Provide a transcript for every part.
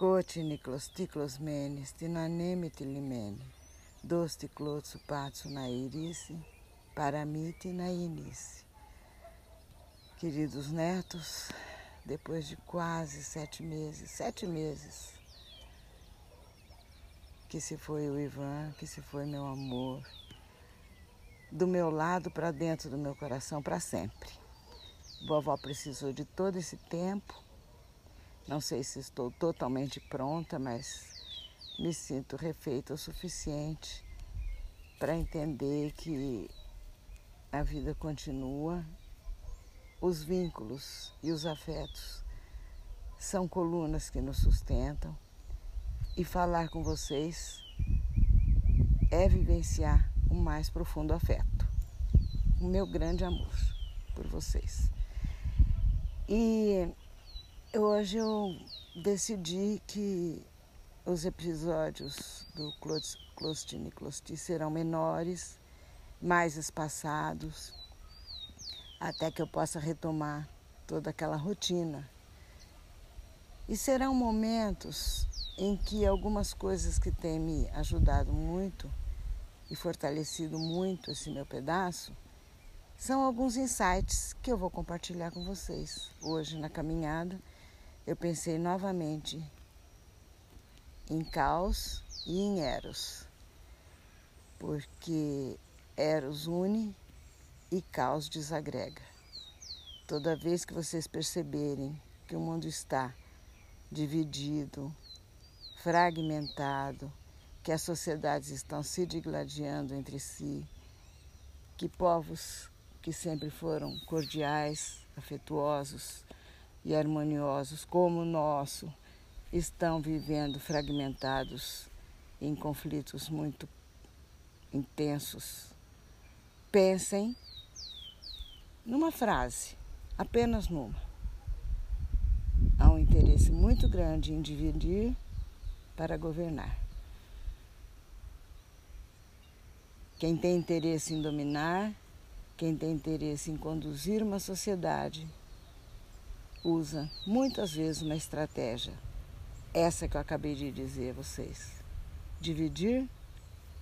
Kotini closticlos menes, tinaneme tilimene, dosti clotsu patsu na irice, paramite na inice. Queridos netos, depois de quase sete meses, sete meses, que se foi o Ivan, que se foi meu amor, do meu lado para dentro do meu coração para sempre. Vovó precisou de todo esse tempo não sei se estou totalmente pronta, mas me sinto refeita o suficiente para entender que a vida continua, os vínculos e os afetos são colunas que nos sustentam e falar com vocês é vivenciar o mais profundo afeto, o meu grande amor por vocês. E Hoje eu decidi que os episódios do Clostine Closti serão menores, mais espaçados, até que eu possa retomar toda aquela rotina. E serão momentos em que algumas coisas que têm me ajudado muito e fortalecido muito esse meu pedaço são alguns insights que eu vou compartilhar com vocês hoje na caminhada eu pensei novamente em caos e em Eros, porque Eros une e caos desagrega. Toda vez que vocês perceberem que o mundo está dividido, fragmentado, que as sociedades estão se digladiando entre si, que povos que sempre foram cordiais, afetuosos, e harmoniosos como o nosso estão vivendo fragmentados em conflitos muito intensos. Pensem numa frase, apenas numa. Há um interesse muito grande em dividir para governar. Quem tem interesse em dominar, quem tem interesse em conduzir uma sociedade, usa muitas vezes uma estratégia, essa que eu acabei de dizer a vocês: dividir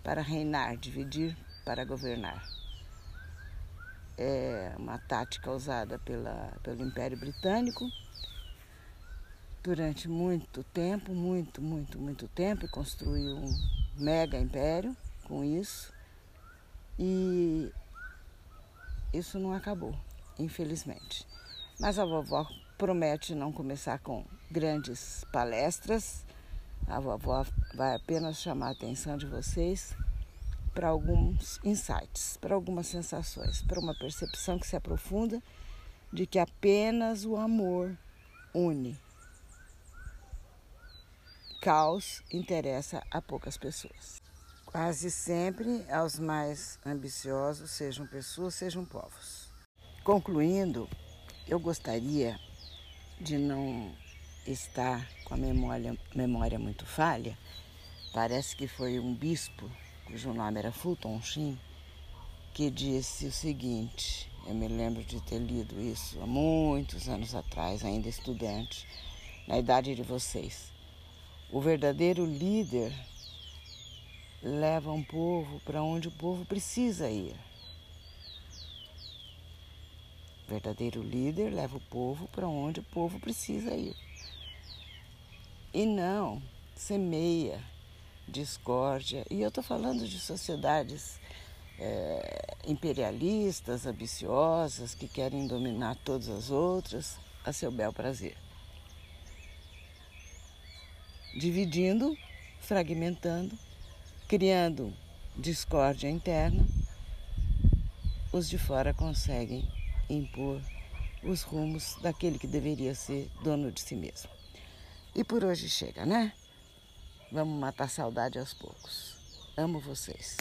para reinar, dividir para governar. É uma tática usada pela, pelo Império Britânico durante muito tempo, muito, muito, muito tempo, e construiu um mega império com isso. E isso não acabou, infelizmente. Mas a vovó promete não começar com grandes palestras. A vovó vai apenas chamar a atenção de vocês para alguns insights, para algumas sensações, para uma percepção que se aprofunda de que apenas o amor une. Caos interessa a poucas pessoas. Quase sempre aos mais ambiciosos, sejam pessoas, sejam povos. Concluindo, eu gostaria de não estar com a memória, memória muito falha, parece que foi um bispo, cujo nome era Fulton Sheen, que disse o seguinte: eu me lembro de ter lido isso há muitos anos atrás, ainda estudante, na idade de vocês. O verdadeiro líder leva um povo para onde o povo precisa ir. Verdadeiro líder leva o povo para onde o povo precisa ir. E não semeia discórdia. E eu estou falando de sociedades é, imperialistas, ambiciosas, que querem dominar todas as outras a seu bel prazer. Dividindo, fragmentando, criando discórdia interna, os de fora conseguem impor os rumos daquele que deveria ser dono de si mesmo. E por hoje chega, né? Vamos matar saudade aos poucos. Amo vocês.